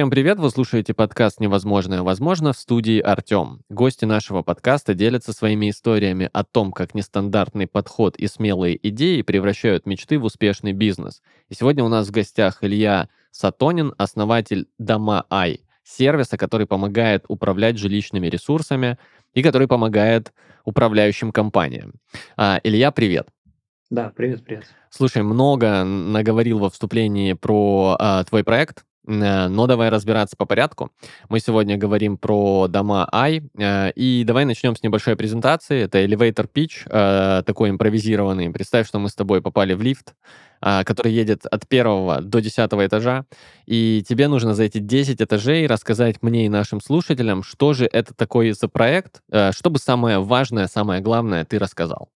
Всем привет! Вы слушаете подкаст «Невозможное возможно» в студии Артем. Гости нашего подкаста делятся своими историями о том, как нестандартный подход и смелые идеи превращают мечты в успешный бизнес. И сегодня у нас в гостях Илья Сатонин, основатель Дома Ай, сервиса, который помогает управлять жилищными ресурсами и который помогает управляющим компаниям. А, Илья, привет! Да, привет, привет. Слушай, много наговорил во вступлении про а, твой проект, Э, но давай разбираться по порядку. Мы сегодня говорим про дома I, э, и давай начнем с небольшой презентации. Это elevator pitch, э, такой импровизированный. Представь, что мы с тобой попали в лифт, который едет от первого до десятого этажа, и тебе нужно за эти 10 этажей рассказать мне и нашим слушателям, что же это такое за проект, чтобы самое важное, самое главное ты рассказал.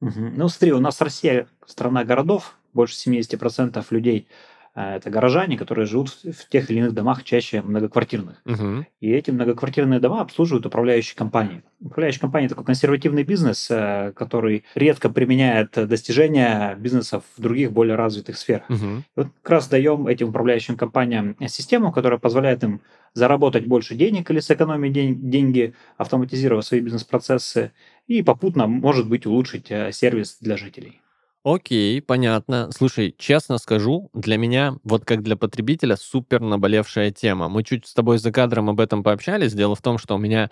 Ну, смотри, у нас Россия страна городов, больше 70% людей – а, это горожане, которые живут в тех или иных домах, чаще многоквартирных. Угу. И эти многоквартирные дома обслуживают управляющие компании. Управляющая компания – такой консервативный бизнес, э, который редко применяет достижения бизнесов в других более развитых сферах. Угу. И вот как раз даем этим управляющим компаниям систему, которая позволяет им заработать больше денег или сэкономить день, деньги, автоматизировав свои бизнес-процессы и попутно, может быть, улучшить э, сервис для жителей. Окей, понятно. Слушай, честно скажу, для меня, вот как для потребителя, супер наболевшая тема. Мы чуть с тобой за кадром об этом пообщались. Дело в том, что у меня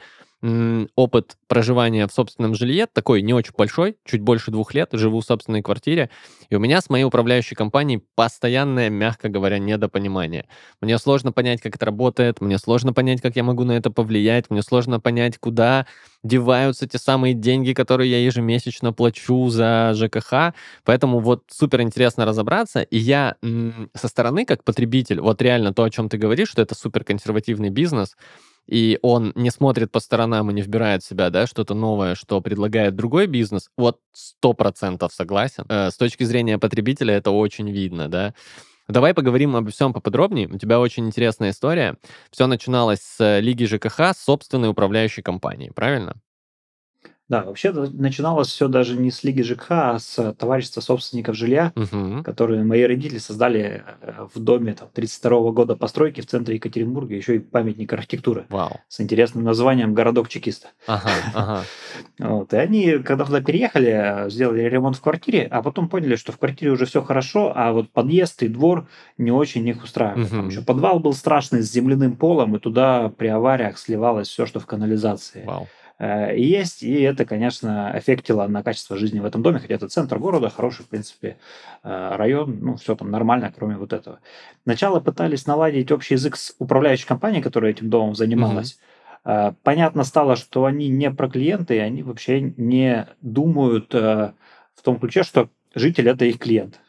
опыт проживания в собственном жилье такой не очень большой, чуть больше двух лет, живу в собственной квартире, и у меня с моей управляющей компанией постоянное, мягко говоря, недопонимание. Мне сложно понять, как это работает, мне сложно понять, как я могу на это повлиять, мне сложно понять, куда деваются те самые деньги, которые я ежемесячно плачу за ЖКХ, поэтому вот супер интересно разобраться, и я со стороны, как потребитель, вот реально то, о чем ты говоришь, что это супер консервативный бизнес, и он не смотрит по сторонам и не вбирает в себя, да, что-то новое, что предлагает другой бизнес, вот сто процентов согласен. Э, с точки зрения потребителя это очень видно, да. Давай поговорим обо всем поподробнее. У тебя очень интересная история. Все начиналось с Лиги ЖКХ, собственной управляющей компанией, правильно? Да, вообще начиналось все даже не с Лиги ЖКХ, а с товарищества собственников жилья, угу. которые мои родители создали э, в доме там, 32 года постройки в центре Екатеринбурга, еще и памятник архитектуры Вау. с интересным названием «Городок чекиста». Ага, ага. Вот, и они, когда туда переехали, сделали ремонт в квартире, а потом поняли, что в квартире уже все хорошо, а вот подъезд и двор не очень их устраивают. Угу. Там еще подвал был страшный с земляным полом, и туда при авариях сливалось все, что в канализации. Вау. Э, есть, и это, конечно, аффектило на качество жизни в этом доме, хотя это центр города, хороший, в принципе, э, район, ну, все там нормально, кроме вот этого. Сначала пытались наладить общий язык с управляющей компанией, которая этим домом занималась. Mm-hmm. Понятно стало, что они не про клиенты, они вообще не думают в том ключе, что житель – это их клиент.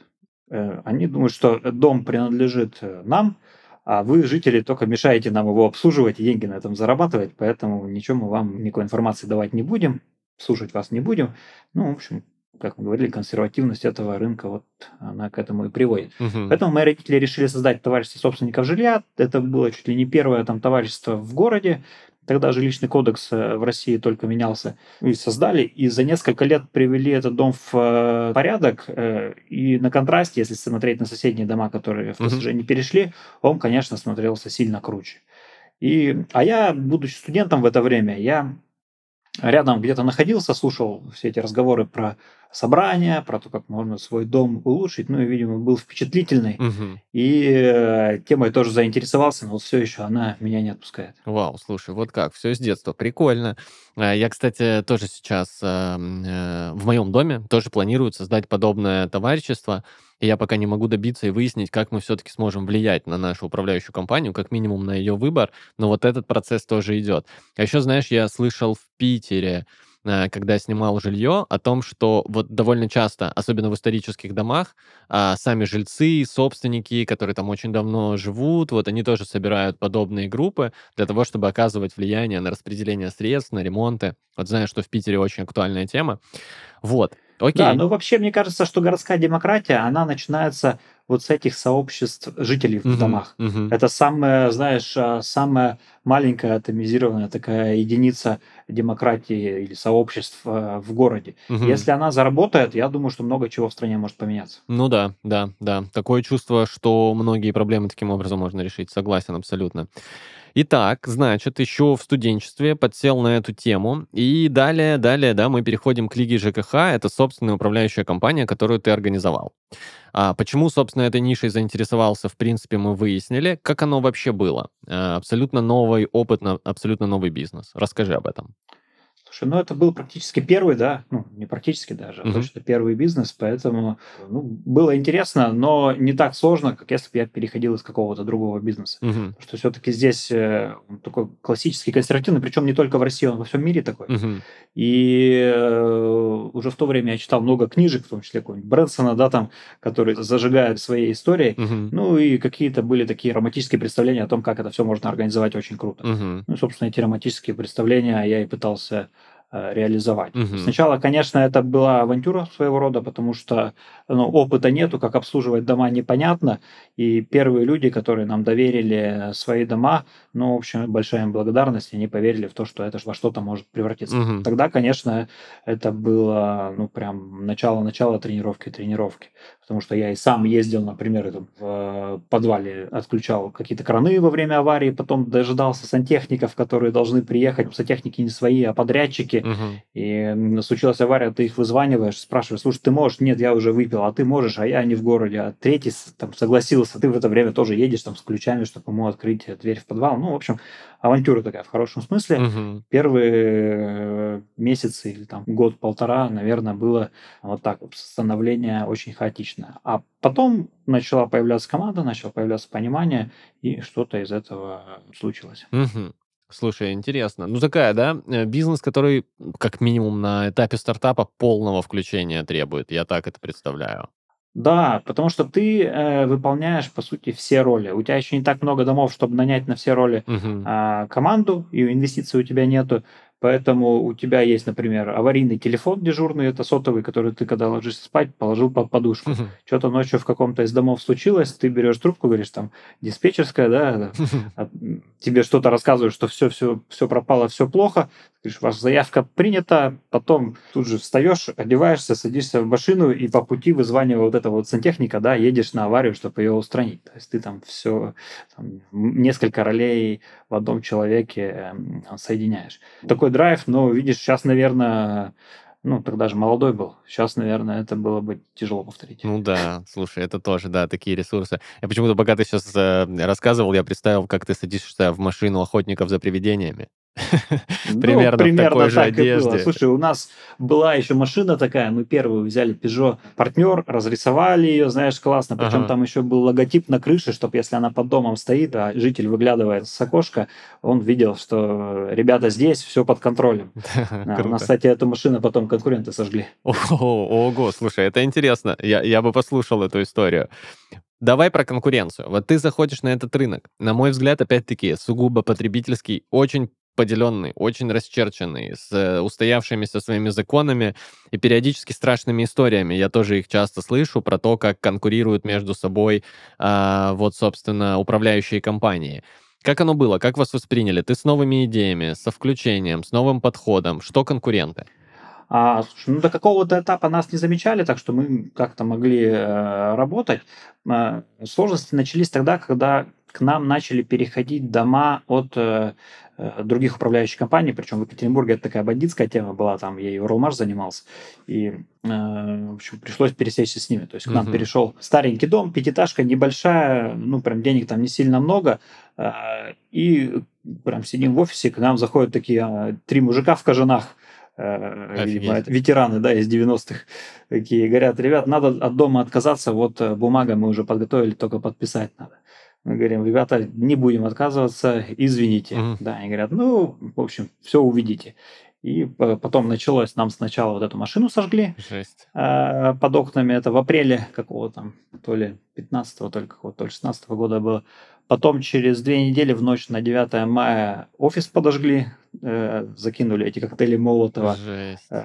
Они думают, что дом принадлежит нам, а вы, жители, только мешаете нам его обслуживать и деньги на этом зарабатывать, поэтому ничего мы вам, никакой информации давать не будем, слушать вас не будем. Ну, в общем, как мы говорили, консервативность этого рынка, вот она к этому и приводит. Угу. Поэтому мои родители решили создать товарищество собственников жилья. Это было чуть ли не первое там товарищество в городе. Тогда жилищный кодекс э, в России только менялся. И создали, и за несколько лет привели этот дом в э, порядок. Э, и на контрасте, если смотреть на соседние дома, которые в ТСЖ не перешли, он, конечно, смотрелся сильно круче. И, а я, будучи студентом в это время, я рядом где-то находился, слушал все эти разговоры про собрания, про то, как можно свой дом улучшить. Ну и, видимо, был впечатлительный. Угу. И э, темой тоже заинтересовался, но вот все еще она меня не отпускает. Вау, слушай, вот как, все с детства, прикольно. А, я, кстати, тоже сейчас э, э, в моем доме тоже планирую создать подобное товарищество. И я пока не могу добиться и выяснить, как мы все-таки сможем влиять на нашу управляющую компанию, как минимум на ее выбор. Но вот этот процесс тоже идет. А еще, знаешь, я слышал в Питере, Э, когда снимал жилье, о том, что вот довольно часто, особенно в исторических домах, а, сами жильцы, собственники, которые там очень давно живут, вот они тоже собирают подобные группы для того, чтобы оказывать влияние на распределение средств, на ремонты. Вот знаю, что в Питере очень актуальная тема. Вот. Окей. Да, ну вообще мне кажется, что городская демократия, она начинается вот с этих сообществ жителей в домах. Это самая, знаешь, а, самая маленькая атомизированная такая единица демократии или сообществ а, в городе. Если она заработает, я думаю, что много чего в стране может поменяться. Ну да, да, да. Такое чувство, что многие проблемы таким образом можно решить. Согласен абсолютно. Итак, значит, еще в студенчестве подсел на эту тему. И далее, далее, да, мы переходим к Лиге ЖКХ. Это собственная управляющая компания, которую ты организовал. А почему, собственно, этой нишей заинтересовался, в принципе, мы выяснили. Как оно вообще было? А, Абсолютно новый опыт, абсолютно новый бизнес. Расскажи об этом. Слушай, ну это был практически первый, да, ну не практически даже, а Мгм. точно первый бизнес, поэтому ну, было интересно, но не так сложно, как если бы я переходил из какого-то другого бизнеса. Потому что все-таки здесь э, такой классический, консервативный, причем не только в России, он во всем мире такой. Мгм. И э, уже в то время я читал много книжек, в том числе какого-нибудь Брэнсона, да, там, который зажигает своей историей. Мгм. Ну и какие-то были такие романтические представления о том, как это все можно организовать очень круто. Мгм. Ну, собственно, эти романтические представления я и пытался реализовать. Мгм. Сначала, конечно, это была авантюра своего рода, потому что ну, опыта нету, как обслуживать дома непонятно, и первые люди, которые нам доверили свои дома, ну, в общем, большая им благодарность, они поверили в то, что это во что-то может превратиться. Мгм. Тогда, конечно, это было, ну, прям начало-начало тренировки тренировки, потому что я и сам ездил, например, там, в подвале, отключал какие-то краны во время аварии, потом дожидался сантехников, которые должны приехать, сантехники не свои, а подрядчики, Мгм. и случилась авария, ты их вызваниваешь, спрашиваешь, слушай, ты можешь? Нет, я уже выпил, а ты можешь, а я не в городе. А третий там согласился, ты в это время тоже едешь там с ключами, чтобы ему открыть э, дверь в подвал. Ну, в общем, авантюра такая в хорошем смысле. Мгм. Первые э, месяцы или там год-полтора, наверное, было вот так становление очень хаотичное. А потом начала появляться команда, начало появляться понимание, и что-то из этого случилось. Мгм. Слушай, интересно. Ну, такая, да, э, бизнес, который как минимум на этапе стартапа полного включения требует. Я так это представляю. Да, потому что ты э, выполняешь, по сути, все роли. У тебя еще не так много домов, чтобы нанять на все роли Мгм. а, команду, и инвестиций у тебя нету. Поэтому у тебя есть, например, аварийный телефон дежурный, это сотовый, который ты, когда ложишься спать, положил под подушку. Мгм. Что-то ночью в каком-то из домов случилось, ты берешь трубку, говоришь, там, диспетчерская, да, м, тебе что-то рассказывают, что все, все, все пропало, все плохо, говоришь, ваша заявка принята, потом тут же встаешь, одеваешься, садишься в машину и по пути вызванивая вот этого вот сантехника, да, едешь на аварию, чтобы ее устранить. То есть ты там все, несколько ролей в одном человеке эм, соединяешь. Такой драйв, но видишь, сейчас, наверное, ну, тогда же молодой был. Сейчас, наверное, это было бы тяжело повторить. Ну да, слушай, это тоже, да, такие ресурсы. Я почему-то, пока ты сейчас рассказывал, я представил, как ты садишься в машину охотников за привидениями. Ну, Примерно в такой же так и было. одежде. Слушай, у нас была еще машина такая, мы первую взяли Peugeot партнер, разрисовали ее, знаешь, классно. Причем Ага. там еще был логотип на крыше, чтобы если она под домом стоит, а житель выглядывает с окошка, он видел, что ребята здесь, все под контролем. Да, у нас, кстати, эту машину потом конкуренты сожгли. Ого, ого, слушай, это интересно. Я, я бы послушал эту историю. Давай про конкуренцию. Вот ты заходишь на этот рынок. На мой взгляд, опять-таки, сугубо потребительский, очень поделенный, очень расчерченный, с э, устоявшимися своими законами и периодически страшными историями. Я тоже их часто слышу про то, как конкурируют между собой а, вот, собственно, управляющие компании. Как оно было? Как вас восприняли? Ты с новыми идеями, со включением, с новым подходом? Что конкуренты? А, слушай, ну, до какого-то этапа нас не замечали, так что мы как-то могли э, работать. Э, сложности начались тогда, когда к нам начали переходить дома от э, э, других управляющих компаний, причем в Екатеринбурге это такая бандитская тема была, там и Уралмаш занимался, и, э, в общем, пришлось пересечься с ними. То есть к нам Мгм. перешел старенький дом, пятиэтажка небольшая, ну, прям денег там не сильно много, э, и прям сидим в офисе, к нам заходят такие э, три мужика в кожанах, э, видимо, это ветераны, да, из 90-х, такие говорят, ребят, надо от дома отказаться, вот э, бумага мы уже подготовили, только подписать надо. Мы говорим, ребята, не будем отказываться, извините. Мгм. Да, они говорят, ну, в общем, все увидите. И по- потом началось, нам сначала вот эту машину сожгли Жесть. э, под окнами, это в апреле какого там, то ли 15-го, то ли какого, то ли 16 года было. Потом через две недели в ночь на 9 мая офис подожгли, э, закинули эти коктейли Молотова. Жесть. Э,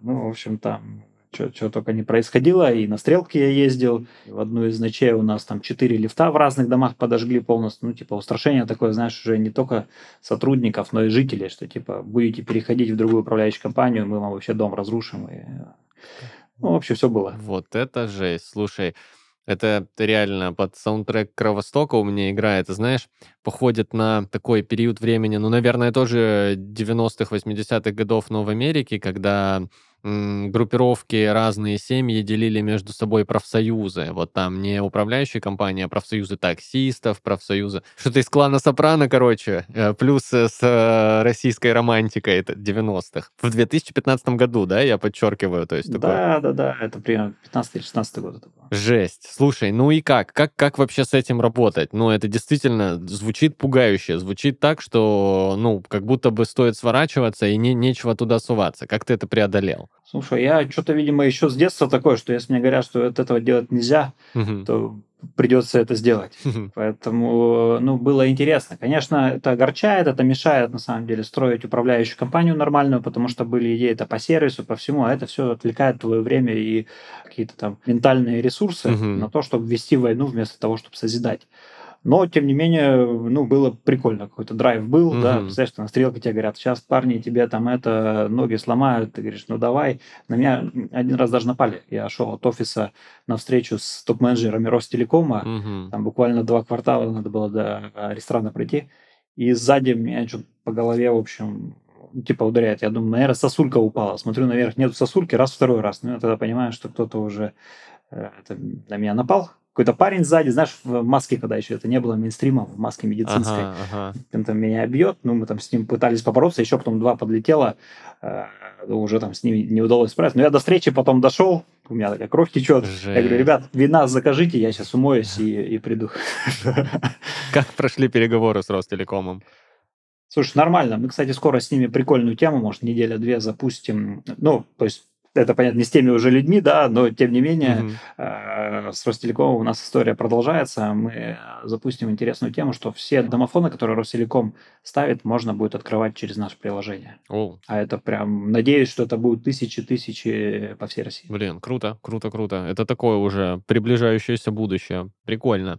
Ну, в общем, там что только не происходило. И на стрелке я ездил. В одну из ночей у нас там четыре лифта в разных домах подожгли полностью. Ну, типа, устрашение такое, знаешь, уже не только сотрудников, но и жителей, что, типа, будете переходить в другую управляющую компанию, мы вам вообще дом разрушим. И... Ну, вообще все было. Вот это жесть. Слушай, это реально под саундтрек Кровостока у меня играет. знаешь, походит на такой период времени, ну, наверное, тоже 90-х, 80-х годов, но в Америке, когда группировки, разные семьи делили между собой профсоюзы. Вот там не управляющие компании, а профсоюзы таксистов, профсоюзы... Что-то из клана Сопрано, короче, э, плюс э, с э, российской романтикой это 90-х. В 2015 году, да, я подчеркиваю, то есть Да, такое... да, да, это примерно 15-16 год это было. Жесть. Слушай, ну и как? как? Как вообще с этим работать? Ну, это действительно звучит пугающе, звучит так, что, ну, как будто бы стоит сворачиваться и не, нечего туда суваться. Как ты это преодолел? Слушай, я что-то, видимо, еще с детства такое, что если мне говорят, что от этого делать нельзя, Мгм. то придется это сделать. Поэтому, ну, было интересно. Конечно, это огорчает, это мешает, на самом деле, строить управляющую компанию нормальную, потому что были идеи это по сервису, по всему, а это все отвлекает твое время и какие-то там ментальные ресурсы Мгм. на то, чтобы вести войну вместо того, чтобы созидать. Но, тем не менее, ну, было прикольно. Какой-то драйв был, да. Мгм. Представляешь, что на стрелке тебе говорят, сейчас парни тебе там это, ноги сломают. Ты говоришь, ну, давай. На меня один раз даже напали. Я шел от офиса на встречу с топ-менеджерами Ростелекома. Мгм. Там буквально два квартала надо было до а, ресторана пройти. И сзади меня что-то по голове, в общем, типа ударяет. Я думаю, наверное, сосулька упала. Смотрю наверх, нету сосульки, раз, второй раз. Ну, я тогда понимаю, что кто-то уже э, это, на меня напал. Какой-то парень сзади, знаешь, в маске, когда еще это не было мейнстримом, в маске медицинской. Ага, ага. Он там меня бьет, ну, мы там с ним пытались побороться, еще потом два подлетело, э, уже там с ними не удалось справиться. Но я до встречи потом дошел, у меня такая кровь течет. Я говорю, Жесть. ребят, вина закажите, я сейчас умоюсь и, и приду. Как прошли переговоры с Ростелекомом? Слушай, нормально. Мы, кстати, скоро с ними прикольную тему, может, неделя-две запустим. Ну, то есть, это, понятно, не с теми уже людьми, да, но тем не менее, э, с Ростелекомом у нас история продолжается. Мы запустим интересную тему, что все домофоны, которые Ростелеком ставит, можно будет открывать через наше приложение. О, А это прям, надеюсь, что это будут тысячи-тысячи по всей России. блин, круто, круто, круто. Это такое уже приближающееся будущее. Прикольно.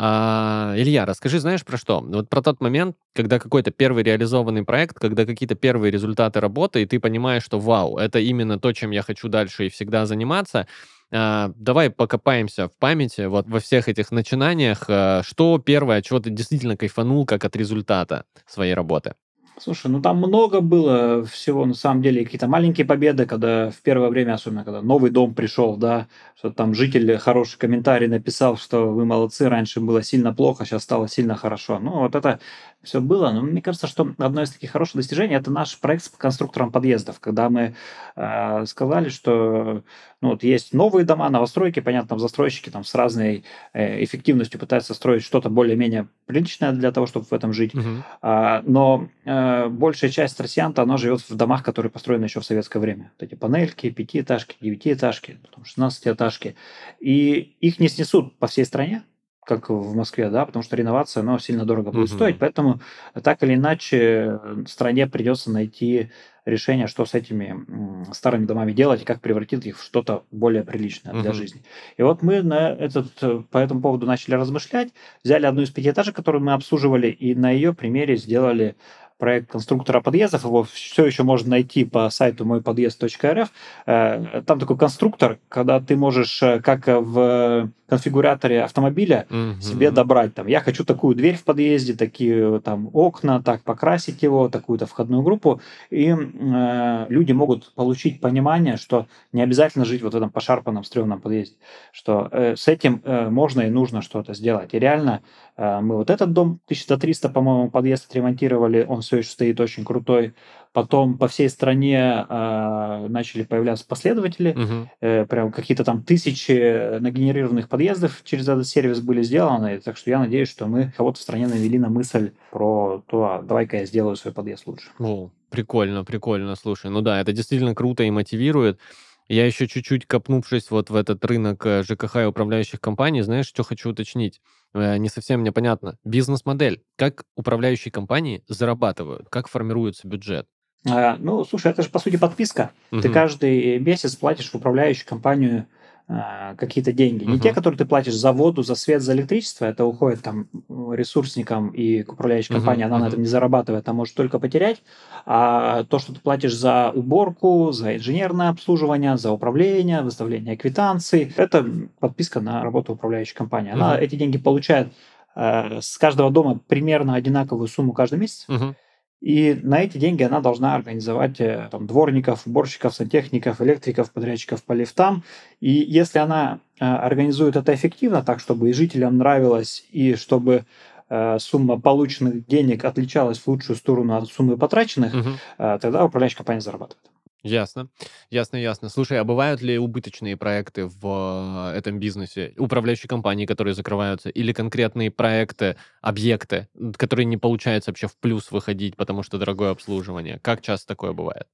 А, Илья, расскажи, знаешь, про что? Вот про тот момент, когда какой-то первый реализованный проект, когда какие-то первые результаты работы, и ты понимаешь, что вау, это именно то, чем я хочу дальше и всегда заниматься. А, давай покопаемся в памяти вот во всех этих начинаниях. А, что первое, чего ты действительно кайфанул как от результата своей работы? Слушай, ну там много было всего, на самом деле, какие-то маленькие победы, когда в первое время, особенно когда новый дом пришел, да, что там житель хороший комментарий написал, что вы молодцы, раньше было сильно плохо, сейчас стало сильно хорошо. Ну, вот это все было. Но мне кажется, что одно из таких хороших достижений это наш проект с конструктором подъездов, когда мы э, сказали, что ну, вот есть новые дома, новостройки, понятно, там застройщики там с разной э, эффективностью пытаются строить что-то более-менее приличное для того, чтобы в этом жить. Мгм. А, но э, большая часть россиян-то, она живет в домах, которые построены еще в советское время. Вот эти панельки, пятиэтажки, девятиэтажки, потом шестнадцатиэтажки. И их не снесут по всей стране, как в Москве, да, потому что реновация, но сильно дорого будет Мгм. стоить, поэтому так или иначе э, стране придется найти решение, что с этими старыми домами делать и как превратить их в что-то более приличное для Мгм. жизни. И вот мы на этот, э, по этому поводу начали размышлять, взяли одну из пятиэтажек, которую мы обслуживали, и на ее примере сделали проект конструктора подъездов. Его все еще можно найти по сайту мойподъезд.рф. Э, Там такой конструктор, когда ты можешь, как в конфигураторе автомобиля, себе Мгм. добрать. Там, я хочу такую дверь в подъезде, такие там окна, так покрасить его, такую-то входную группу. И э, люди могут получить понимание, что не обязательно жить вот в этом пошарпанном, стрёмном подъезде, что э, с этим э, можно и нужно что-то сделать. И реально э, мы вот этот дом 1300, по-моему, подъезд отремонтировали, он все еще стоит очень крутой. Потом по всей стране э, начали появляться последователи, Мгм. э, прям какие-то там тысячи нагенерированных подъездов через этот сервис были сделаны. Так что я надеюсь, что мы кого-то в стране навели на мысль про то, а давай-ка я сделаю свой подъезд лучше. О, прикольно, прикольно, слушай. Ну да, это действительно круто и мотивирует. Я еще чуть-чуть копнувшись вот в этот рынок э, ЖКХ и управляющих компаний, знаешь, что хочу уточнить? Э, Не совсем мне понятно. Бизнес-модель. Как управляющие компании зарабатывают? Как формируется бюджет? А, ну, слушай, это же, по сути, подписка. Угу. Ты каждый месяц платишь в управляющую компанию а, какие-то деньги. Не те, которые ты платишь за воду, за свет, за электричество, это уходит там ресурсникам и к управляющей компании, uh-huh. она на этом не зарабатывает, а может только потерять. А то, что ты платишь за уборку, за инженерное обслуживание, за управление, выставление квитанций, это подписка на работу управляющей компании. Она uh-huh. эти деньги получает э, с каждого дома примерно одинаковую сумму каждый месяц. Uh-huh. И на эти деньги она должна организовать э, там, дворников, уборщиков, сантехников, электриков, подрядчиков по лифтам. И если она э, организует это эффективно, так, чтобы и жителям нравилось, и чтобы э, сумма полученных денег отличалась в лучшую сторону от суммы потраченных, угу. тогда управляющая компания зарабатывает. Ясно. Ясно, ясно. Слушай, а бывают ли убыточные проекты в э, этом бизнесе? Управляющие компании, которые закрываются, или конкретные проекты, объекты, которые не получается вообще в плюс выходить, потому что дорогое обслуживание? Как часто такое бывает?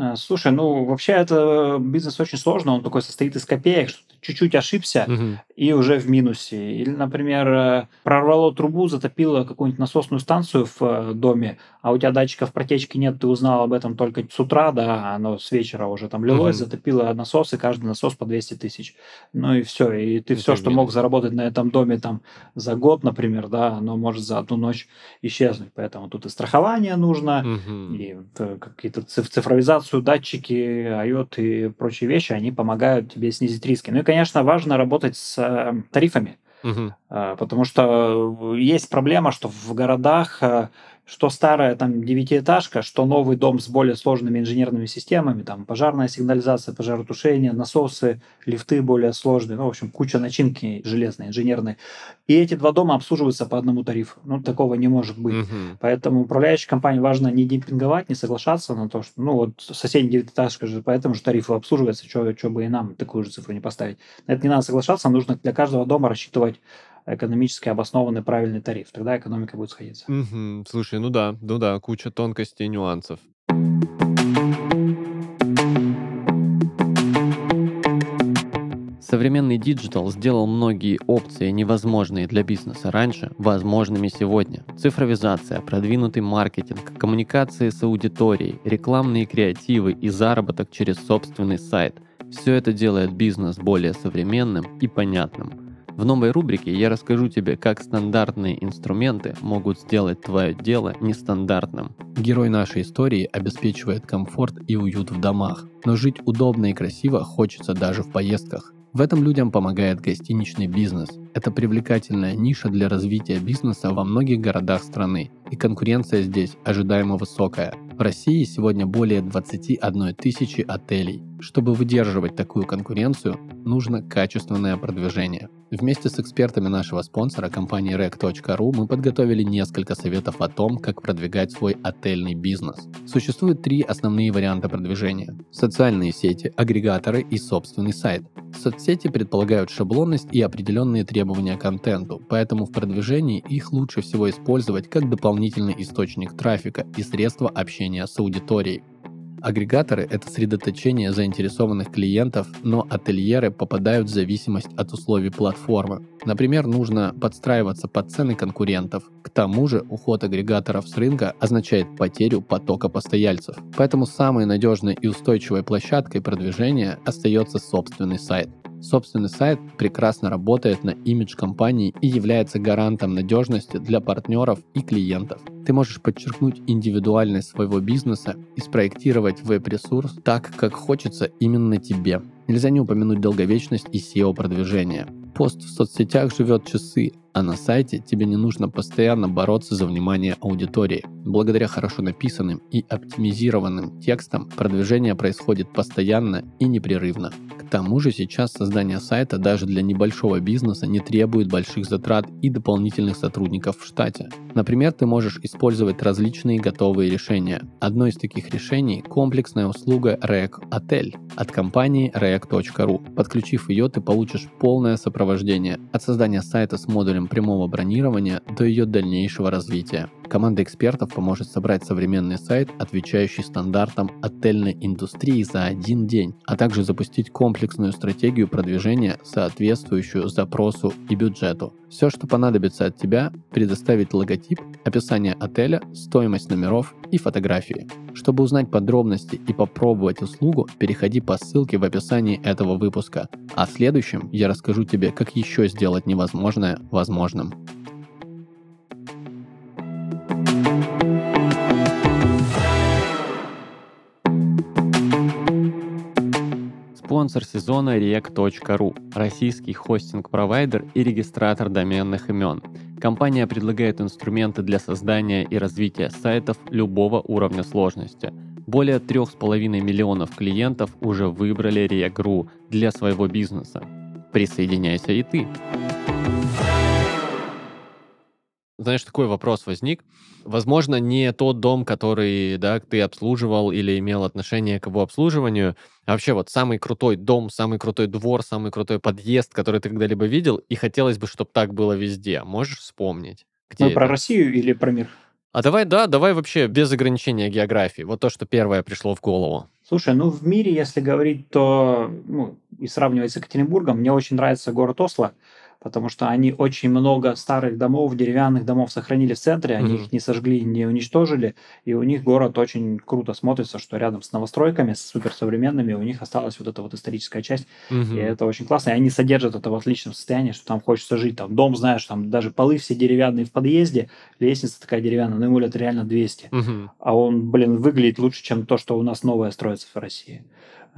А, слушай, ну вообще это бизнес очень сложный, он такой состоит из копеек, что ты чуть-чуть ошибся угу. и уже в минусе. Или, например, э, прорвало трубу, затопило какую-нибудь насосную станцию в э, доме, а у тебя датчиков протечки нет, ты узнал об этом только с утра, да, оно с вечера уже там лилось, угу. затопило насос, и каждый насос по 200 тысяч. Ну и все, и ты все, что мог заработать на этом доме там за год, например, да, оно может за одну ночь исчезнуть. Поэтому тут и страхование нужно, угу. и э, какие-то цифровизацию информацию, датчики, IOT и прочие вещи, они помогают тебе снизить риски. Ну и, конечно, важно работать с э, тарифами. Угу. Потому что есть проблема, что в городах э, что старая там девятиэтажка, что новый дом с более сложными инженерными системами, там пожарная сигнализация, пожаротушение, насосы, лифты более сложные, ну, в общем, куча начинки железной, инженерной. И эти два дома обслуживаются по одному тарифу. Ну, такого не может быть. Угу. Поэтому управляющей компании важно не демпинговать, не соглашаться на то, что, ну, вот соседняя девятиэтажка же по этому же тарифу обслуживается, что бы и нам такую же цифру не поставить. На это не надо соглашаться, нужно для каждого дома рассчитывать экономически обоснованный правильный тариф. Тогда экономика будет сходиться. Угу. Слушай, ну да, ну да, куча тонкостей и нюансов. Современный digital сделал многие опции, невозможные для бизнеса раньше, возможными сегодня. Цифровизация, продвинутый маркетинг, коммуникации с аудиторией, рекламные креативы и заработок через собственный сайт – все это делает бизнес более современным и понятным – в новой рубрике я расскажу тебе, как стандартные инструменты могут сделать твое дело нестандартным. Герой нашей истории обеспечивает комфорт и уют в домах, но жить удобно и красиво хочется даже в поездках. В этом людям помогает гостиничный бизнес. Это привлекательная ниша для развития бизнеса во многих городах страны, и конкуренция здесь ожидаемо высокая. В России сегодня более 21 тысячи отелей. Чтобы выдерживать такую конкуренцию, нужно качественное продвижение. Вместе с экспертами нашего спонсора, компании rec.ru, мы подготовили несколько советов о том, как продвигать свой отельный бизнес. Существует три основные варианта продвижения. Социальные сети, агрегаторы и собственный сайт. Соцсети предполагают шаблонность и определенные требования к контенту, поэтому в продвижении их лучше всего использовать как дополнительный источник трафика и средства общения с аудиторией. Агрегаторы – это средоточение заинтересованных клиентов, но ательеры попадают в зависимость от условий платформы. Например, нужно подстраиваться под цены конкурентов. К тому же уход агрегаторов с рынка означает потерю потока постояльцев. Поэтому самой надежной и устойчивой площадкой продвижения остается собственный сайт. Собственный сайт прекрасно работает на имидж компании и является гарантом надежности для партнеров и клиентов. Ты можешь подчеркнуть индивидуальность своего бизнеса и спроектировать веб-ресурс так, как хочется именно тебе. Нельзя не упомянуть долговечность и SEO-продвижение. Пост в соцсетях живет часы, а на сайте тебе не нужно постоянно бороться за внимание аудитории. Благодаря хорошо написанным и оптимизированным текстам продвижение происходит постоянно и непрерывно. К тому же сейчас создание сайта даже для небольшого бизнеса не требует больших затрат и дополнительных сотрудников в штате. Например, ты можешь использовать различные готовые решения. Одно из таких решений – комплексная услуга REC Hotel от компании rec.ru. Подключив ее, ты получишь полное сопровождение от создания сайта с модулем прямого бронирования до ее дальнейшего развития. Команда экспертов поможет собрать современный сайт, отвечающий стандартам отельной индустрии за один день, а также запустить комплексную стратегию продвижения, соответствующую запросу и бюджету. Все, что понадобится от тебя, предоставить логотип, описание отеля, стоимость номеров и фотографии. Чтобы узнать подробности и попробовать услугу, переходи по ссылке в описании этого выпуска. А в следующем я расскажу тебе, как еще сделать невозможное возможным. Спонсор сезона React.ru – российский хостинг-провайдер и регистратор доменных имен. Компания предлагает инструменты для создания и развития сайтов любого уровня сложности. Более 3,5 миллионов клиентов уже выбрали React.ru для своего бизнеса. Присоединяйся и ты! Знаешь, такой вопрос возник. Возможно, не тот дом, который, да, ты обслуживал или имел отношение к его обслуживанию, а вообще вот самый крутой дом, самый крутой двор, самый крутой подъезд, который ты когда-либо видел, и хотелось бы, чтобы так было везде. Можешь вспомнить? Где Мы это? про Россию или про мир? А давай, да, давай вообще без ограничения географии. Вот то, что первое пришло в голову. Слушай, ну в мире, если говорить, то ну, и сравнивать с Екатеринбургом, мне очень нравится город Осло потому что они очень много старых домов, деревянных домов сохранили в центре, они mm-hmm. их не сожгли, не уничтожили, и у них город очень круто смотрится, что рядом с новостройками, с суперсовременными, у них осталась вот эта вот историческая часть, mm-hmm. и это очень классно, и они содержат это в отличном состоянии, что там хочется жить, там дом, знаешь, там даже полы все деревянные в подъезде, лестница такая деревянная, но ему лет реально 200, mm-hmm. а он, блин, выглядит лучше, чем то, что у нас новое строится в России.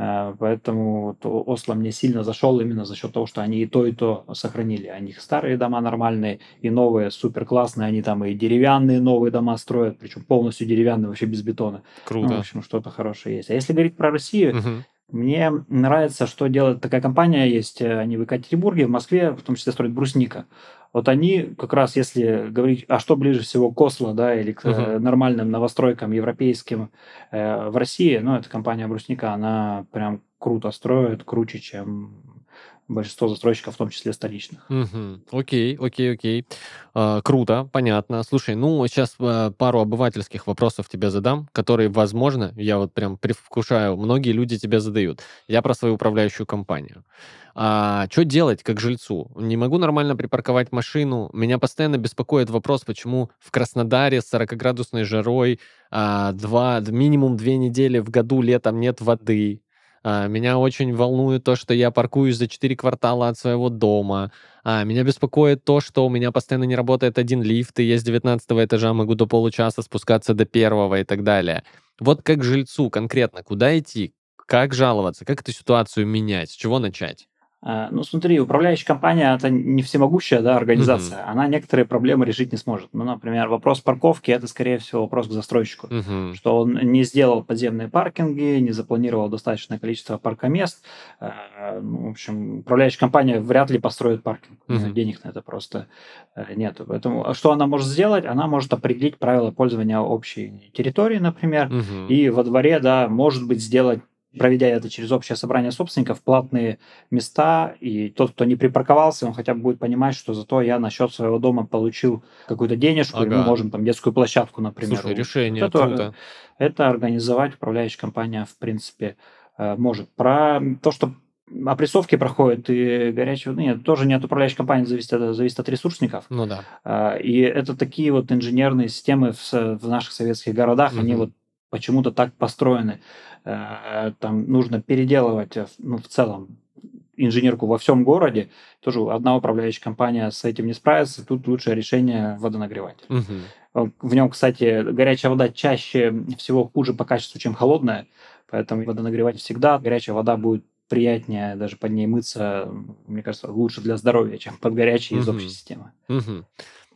Э, поэтому вот Осло мне сильно зашел именно за счет того, что они и то, и то сохранили. У них старые дома нормальные, и новые супер классные. Они там и деревянные новые дома строят, причем полностью деревянные, вообще без бетона. Круто. Ну, в общем, что-то хорошее есть. А если говорить про Россию, угу. мне нравится, что делает такая компания, есть э, они в Екатеринбурге, в Москве, в том числе строят брусника. Вот они как раз, если говорить, а что ближе всего к Осло, да, или к uh-huh. нормальным новостройкам европейским э, в России, ну, эта компания Брусника, она прям круто строит, круче, чем большинство застройщиков, в том числе столичных. Угу. Окей, окей, окей. А, круто, понятно. Слушай, ну сейчас а, пару обывательских вопросов тебе задам, которые, возможно, я вот прям предвкушаю, многие люди тебе задают. Я про свою управляющую компанию. А, что делать как жильцу? Не могу нормально припарковать машину. Меня постоянно беспокоит вопрос, почему в Краснодаре с 40-градусной жарой а, два, минимум две недели в году летом нет воды. А, меня очень волнует то, что я паркуюсь за 4 квартала от своего дома. А, меня беспокоит то, что у меня постоянно не работает один лифт, и я с 19 этажа могу до получаса спускаться до первого и так далее. Вот как жильцу конкретно, куда идти, как жаловаться, как эту ситуацию менять, с чего начать? А, ну, смотри, управляющая компания это не всемогущая да, организация. Uh-huh. Она некоторые проблемы решить не сможет. Ну, например, вопрос парковки это, скорее всего, вопрос к застройщику. Uh-huh. Что он не сделал подземные паркинги, не запланировал достаточное количество паркомест. А, ну, в общем, управляющая компания вряд ли построит паркинг. Uh-huh. Денег на это просто э, нет. Поэтому а что она может сделать? Она может определить правила пользования общей территории, например, uh-huh. и во дворе, да, может быть, сделать проведя это через общее собрание собственников, платные места, и тот, кто не припарковался, он хотя бы будет понимать, что зато я на счет своего дома получил какую-то денежку, ага. и мы можем там детскую площадку, например. Слушай, решение это, круто. Это организовать управляющая компания, в принципе, э, может. Про то, что опрессовки проходят и горячего, ну, нет, тоже не от управляющей компании зависит, это зависит от ресурсников. Ну да. А, и это такие вот инженерные системы в, в наших советских городах, угу. они вот почему-то так построены. Э, там нужно переделывать э, ну, в целом инженерку во всем городе, тоже одна управляющая компания с этим не справится, тут лучшее решение водонагреватель. Угу. В нем, кстати, горячая вода чаще всего хуже по качеству, чем холодная, поэтому водонагреватель всегда, горячая вода будет приятнее даже под ней мыться, мне кажется, лучше для здоровья, чем под горячей угу. из общей системы. Угу.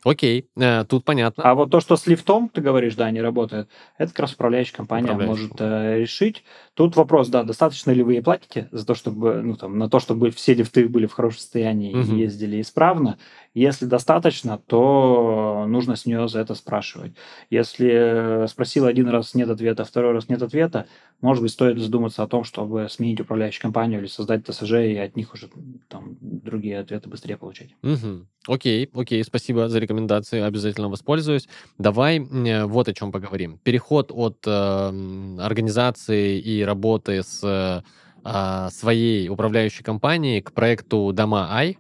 Окей, э, тут понятно. А вот то, что с лифтом, ты говоришь, да, не работает, это как раз управляющая компания управляющая. может э, решить. Тут вопрос, да, достаточно ли вы ей платите за то, чтобы, ну, там, на то, чтобы все лифты были в хорошем состоянии угу. и ездили исправно, Если достаточно, то нужно с нее за это спрашивать. Если спросил один раз нет ответа, второй раз нет ответа, может быть, стоит задуматься о том, чтобы сменить управляющую компанию или создать ТСЖ и от них уже там другие ответы быстрее получать. Мгм. Окей, окей, спасибо за рекомендации, обязательно воспользуюсь. Давай м, вот о чем поговорим. Переход от э, организации и работы с э, а, своей управляющей компанией к проекту Дома Ай.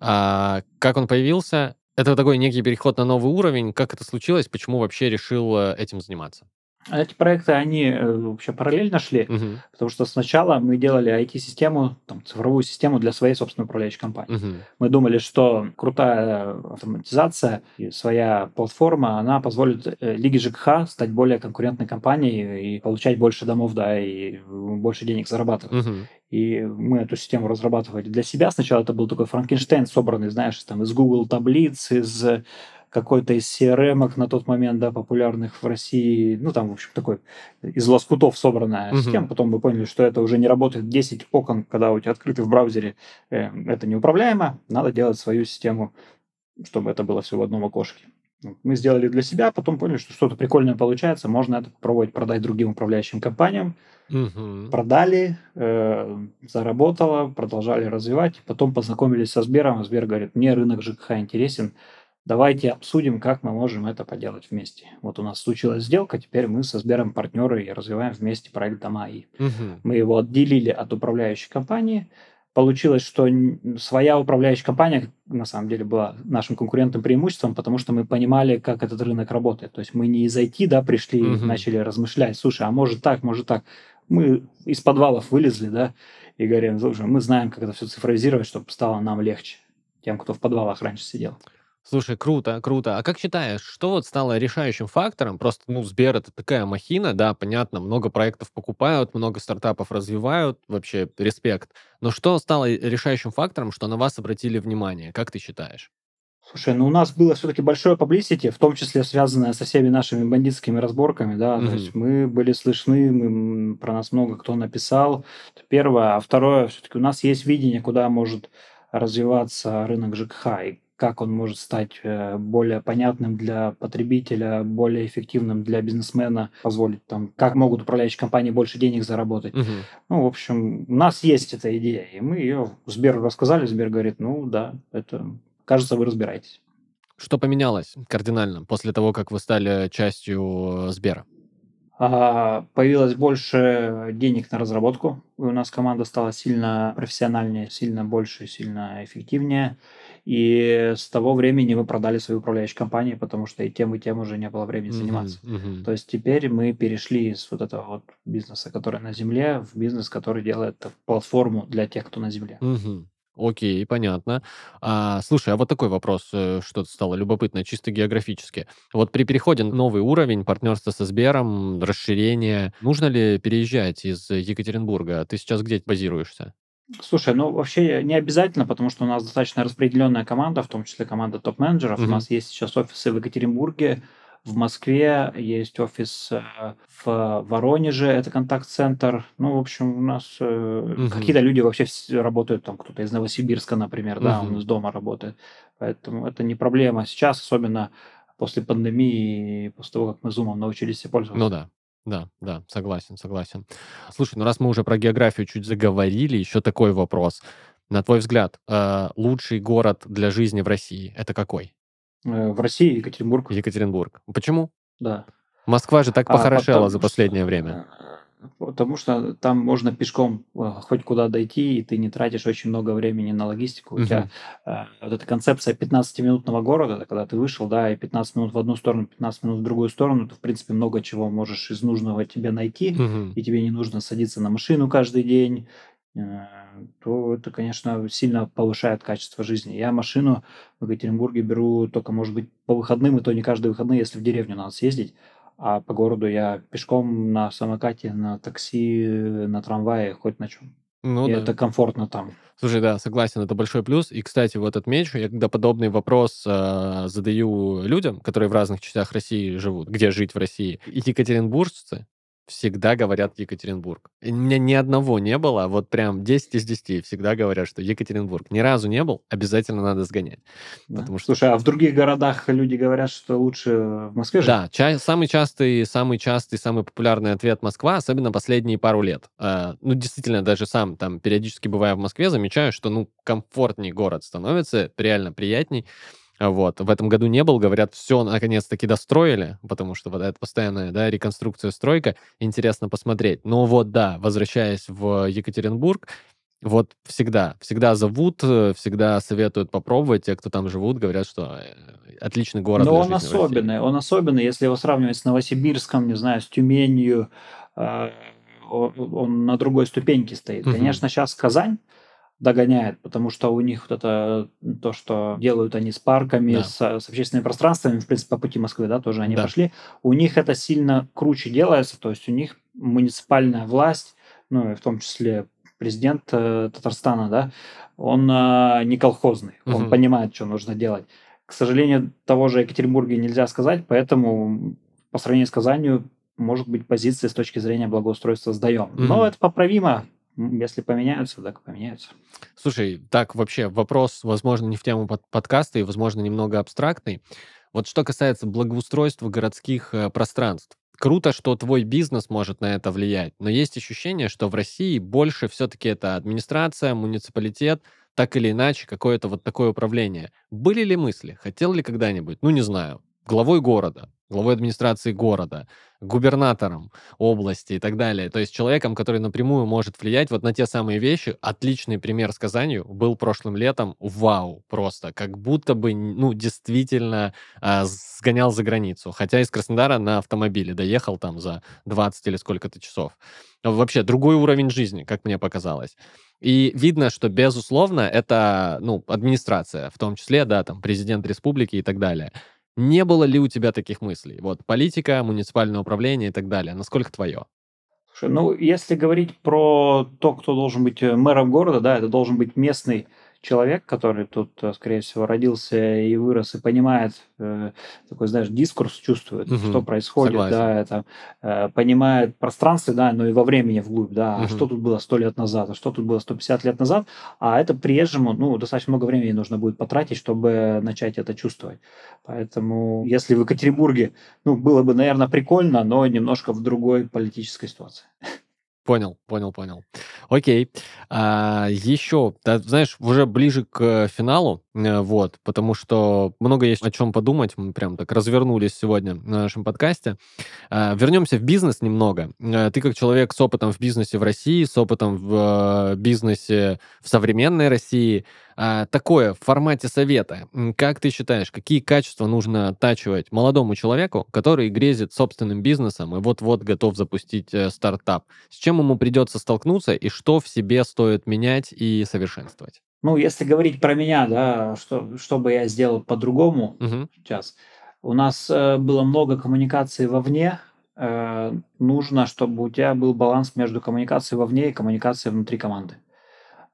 А, как он появился? Это такой некий переход на новый уровень. Как это случилось? Почему вообще решил э, этим заниматься? А эти проекты, они э, вообще параллельно шли, Мгм. потому что сначала мы делали IT-систему, там, цифровую систему для своей собственной управляющей компании. Мгм. Мы думали, что крутая автоматизация и своя платформа, она позволит э, Лиге ЖКХ стать более конкурентной компанией и получать больше домов, да, и больше денег зарабатывать. Мгм. И мы эту систему разрабатывали для себя. Сначала это был такой Франкенштейн, собранный, знаешь, там из Google таблиц, из какой-то из CRM на тот момент, да, популярных в России, ну, там, в общем, такой из лоскутов собранная Мгм. система. Потом мы поняли, что это уже не работает. 10 окон, когда у тебя открыты в браузере, э, это неуправляемо. Надо делать свою систему, чтобы это было все в одном окошке. Мы сделали для себя, потом поняли, что что-то прикольное получается, можно это попробовать продать другим управляющим компаниям. Мгм. Продали, э, заработало, продолжали развивать. Потом познакомились со Сбером. Сбер говорит, мне рынок ЖКХ интересен, давайте обсудим, как мы можем это поделать вместе. Вот у нас случилась сделка, теперь мы со Сбером партнеры и развиваем вместе проект Дома И. Мгм. Мы его отделили от управляющей компании. Получилось, что своя управляющая компания на самом деле была нашим конкурентным преимуществом, потому что мы понимали, как этот рынок работает. То есть мы не из IT да, пришли и Мгм. начали размышлять, слушай, а может так, может так. Мы из подвалов вылезли, да, и говорим, слушай, мы знаем, как это все цифровизировать, чтобы стало нам легче, тем, кто в подвалах раньше сидел. Слушай, круто, круто. А как считаешь, что вот стало решающим фактором? Просто, ну, Сбер это такая махина, да, понятно, много проектов покупают, много стартапов развивают, вообще респект. Но что стало решающим фактором, что на вас обратили внимание? Как ты считаешь? Слушай, ну у нас было все-таки большое publicity, в том числе связанное со всеми нашими бандитскими разборками, да, Мгм. то есть мы были слышны, мы, про нас много кто написал, это первое, а второе, все-таки у нас есть видение, куда может развиваться рынок ЖКХ и как он может стать э, более понятным для потребителя, более эффективным для бизнесмена, позволить там, как могут управляющие компании больше денег заработать. Мгм. Ну, в общем, у нас есть эта идея, и мы ее Сберу рассказали, Сбер говорит, ну да, это, кажется, вы разбираетесь. Что поменялось кардинально после того, как вы стали частью э, Сбера? А, Появилось больше денег на разработку. У нас команда стала сильно профессиональнее, сильно больше, сильно эффективнее. И с того времени мы продали свою управляющую компанию, потому что и тем, и тем уже не было времени заниматься. мгм. То есть теперь мы перешли из вот этого вот бизнеса, который на земле, в бизнес, который делает платформу для тех, кто на земле. Мгм. Окей, понятно. А, слушай, а вот такой вопрос, э, что-то стало любопытно, чисто географически. Вот при переходе на новый уровень партнерства со Сбером, расширение, нужно ли переезжать из Екатеринбурга? Ты сейчас где базируешься? Слушай, ну вообще не обязательно, потому что у нас достаточно распределенная команда, в том числе команда топ-менеджеров. У Мгм. нас есть сейчас офисы в Екатеринбурге, в Москве, есть офис э, в Воронеже, это контакт-центр. Ну, в общем, у нас Мгм. какие-то люди вообще работают, там кто-то из Новосибирска, например, да, он из дома работает. Поэтому это не проблема. Сейчас, особенно после пандемии, после того, как мы зумом научились пользоваться. Ну да, да, да, согласен, согласен. Слушай, ну раз мы уже про географию чуть заговорили, еще такой вопрос. На твой взгляд, э, лучший город для жизни в России это какой? Э, В России Екатеринбург, Екатеринбург. Почему? да. Москва же так А, похорошела за потому что, последнее время. Потому что там можно пешком э, хоть куда дойти, и ты не тратишь очень много времени на логистику. У Мгм. тебя э, вот эта концепция 15-минутного города, когда ты вышел, да, и 15 минут в одну сторону, 15 минут в другую сторону, ты, в принципе, много чего можешь из нужного тебе найти, Мгм. и тебе не нужно садиться на машину каждый день, э, то это, конечно, сильно повышает качество жизни. Я машину в Екатеринбурге беру только, может быть, по выходным, и то не каждые выходные, если в деревню надо съездить. А по городу я пешком на самокате, на такси, на трамвае, хоть на чем. Ну и да. это комфортно там. Слушай, да, согласен, это большой плюс. И, кстати, вот отмечу, я когда подобный вопрос э, задаю людям, которые в разных частях России живут, где жить в России, и екатеринбуржцы всегда говорят Екатеринбург. И у меня ни одного не было, вот прям 10 из 10 всегда говорят, что Екатеринбург. Ни разу не был, обязательно надо сгонять. Да. Потому что... Слушай, а в других городах люди говорят, что лучше в Москве жить? Да, ча- самый частый, самый частый, самый популярный ответ Москва, особенно последние пару лет. Э, ну, действительно, даже сам там периодически бывая в Москве, замечаю, что, ну, комфортней город становится, реально приятней. Вот. В этом году не был, говорят, все наконец-таки достроили, потому что вот это постоянная да, реконструкция, стройка, интересно посмотреть. Но вот да, возвращаясь в Екатеринбург, вот всегда, всегда зовут, всегда советуют попробовать. Те, кто там живут, говорят, что э, отличный город. Но он особенный, он особенный, если его сравнивать с Новосибирском, не знаю, с Тюменью, э, он на другой ступеньке стоит. Угу. Конечно, сейчас Казань догоняет, потому что у них вот это то, что делают они с парками, да. с, с общественными пространствами, в принципе, по пути Москвы, да, тоже они да. пошли, у них это сильно круче делается, то есть у них муниципальная власть, ну, и в том числе президент э, Татарстана, да, он э, не колхозный, угу. он понимает, что нужно делать. К сожалению, того же Екатеринбурга нельзя сказать, поэтому по сравнению с Казанью, может быть, позиции с точки зрения благоустройства сдаем. Угу. Но это поправимо, если поменяются, так поменяются. Слушай, так вообще вопрос, возможно, не в тему под подкаста и, возможно, немного абстрактный. Вот что касается благоустройства городских э, пространств. Круто, что твой бизнес может на это влиять, но есть ощущение, что в России больше все-таки это администрация, муниципалитет, так или иначе, какое-то вот такое управление. Были ли мысли? Хотел ли когда-нибудь? Ну, не знаю. Главой города главой администрации города, губернатором области и так далее. То есть человеком, который напрямую может влиять вот на те самые вещи. Отличный пример с Казанью был прошлым летом. Вау, просто. Как будто бы, ну, действительно э, сгонял за границу. Хотя из Краснодара на автомобиле доехал там за 20 или сколько-то часов. Вообще другой уровень жизни, как мне показалось. И видно, что, безусловно, это, ну, администрация, в том числе, да, там, президент республики и так далее. Не было ли у тебя таких мыслей? Вот политика, муниципальное управление и так далее. Насколько твое? Слушай, ну, если говорить про то, кто должен быть э, мэром города, да, это должен быть местный человек, который тут, э, скорее всего, родился и вырос, и понимает, э, такой, знаешь, дискурс чувствует, угу, что происходит, согласен. да, это, э, понимает пространство, да, но и во времени вглубь, да, угу. а что тут было сто лет назад, а что тут было 150 лет назад, а это приезжему, ну, достаточно много времени нужно будет потратить, чтобы начать это чувствовать. Поэтому, если в Екатеринбурге, ну, было бы, наверное, прикольно, но немножко в другой политической ситуации. Понял, понял, понял. Окей. А, еще, да, знаешь, уже ближе к финалу, вот, потому что много есть о чем подумать. Мы прям так развернулись сегодня на нашем подкасте. А, вернемся в бизнес немного. А, ты как человек с опытом в бизнесе в России, с опытом в э, бизнесе в современной России, такое в формате совета. Как ты считаешь, какие качества нужно оттачивать молодому человеку, который грезит собственным бизнесом и вот-вот готов запустить э, стартап? С чем ему придется столкнуться и что в себе стоит менять и совершенствовать? Ну, если говорить про меня, да, что, что бы я сделал по-другому угу. сейчас. У нас э, было много коммуникации вовне. Э, нужно, чтобы у тебя был баланс между коммуникацией вовне и коммуникацией внутри команды.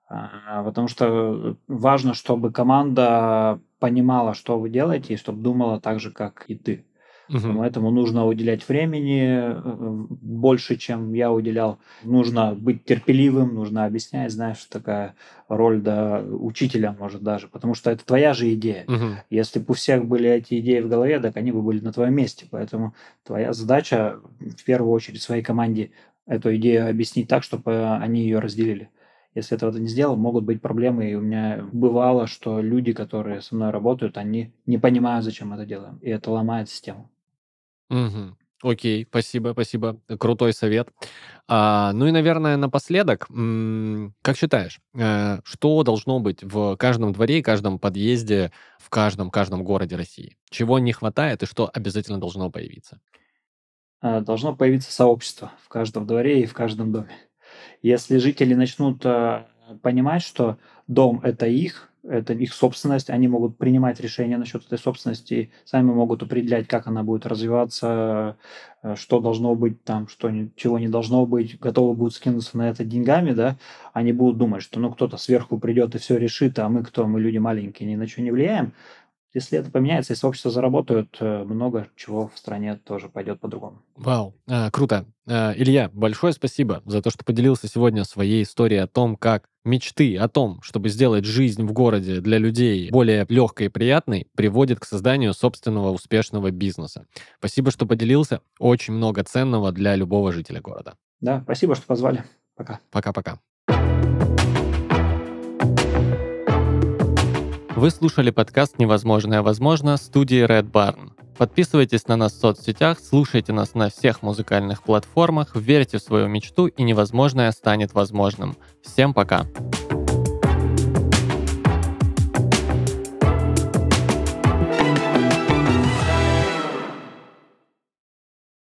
А, потому что важно, чтобы команда понимала, что вы делаете, и чтобы думала так же, как и ты. Угу. Поэтому нужно уделять времени э, больше, чем я уделял. Нужно быть терпеливым, нужно объяснять, знаешь, такая роль да, учителя, может, даже, потому что это твоя же идея. Угу. Если бы у всех были эти идеи в голове, так они бы были на твоем месте. Поэтому твоя задача в первую очередь своей команде эту идею объяснить так, чтобы они ее разделили. Если этого не сделал, могут быть проблемы. И у меня бывало, что люди, которые со мной работают, они не понимают, зачем мы это делаем. И это ломает систему. Угу. Окей, спасибо, спасибо. Крутой совет. А, ну и, наверное, напоследок, как считаешь, э, что должно быть в каждом дворе, каждом подъезде, в каждом, каждом городе России? Чего не хватает и что обязательно должно появиться? А, должно появиться сообщество в каждом дворе и в каждом доме. Если жители начнут э, понимать, что дом это их, это их собственность, они могут принимать решения насчет этой собственности, сами могут определять, как она будет развиваться, э, что должно быть там, что чего не должно быть, готовы будут скинуться на это деньгами, да, они будут думать, что ну кто-то сверху придет и все решит, а мы кто, мы люди маленькие, ни на что не влияем, если это поменяется, если общество заработают, э, много чего в стране тоже пойдет по-другому. Вау, а, круто. А, Илья, большое спасибо за то, что поделился сегодня своей историей о том, как мечты о том, чтобы сделать жизнь в городе для людей более легкой и приятной, приводит к созданию собственного успешного бизнеса. Спасибо, что поделился. Очень много ценного для любого жителя города. Да, спасибо, что позвали. Пока. Пока-пока. Вы слушали подкаст «Невозможное возможно» студии Red Barn. Подписывайтесь на нас в соцсетях, слушайте нас на всех музыкальных платформах, верьте в свою мечту и невозможное станет возможным. Всем пока! Пока.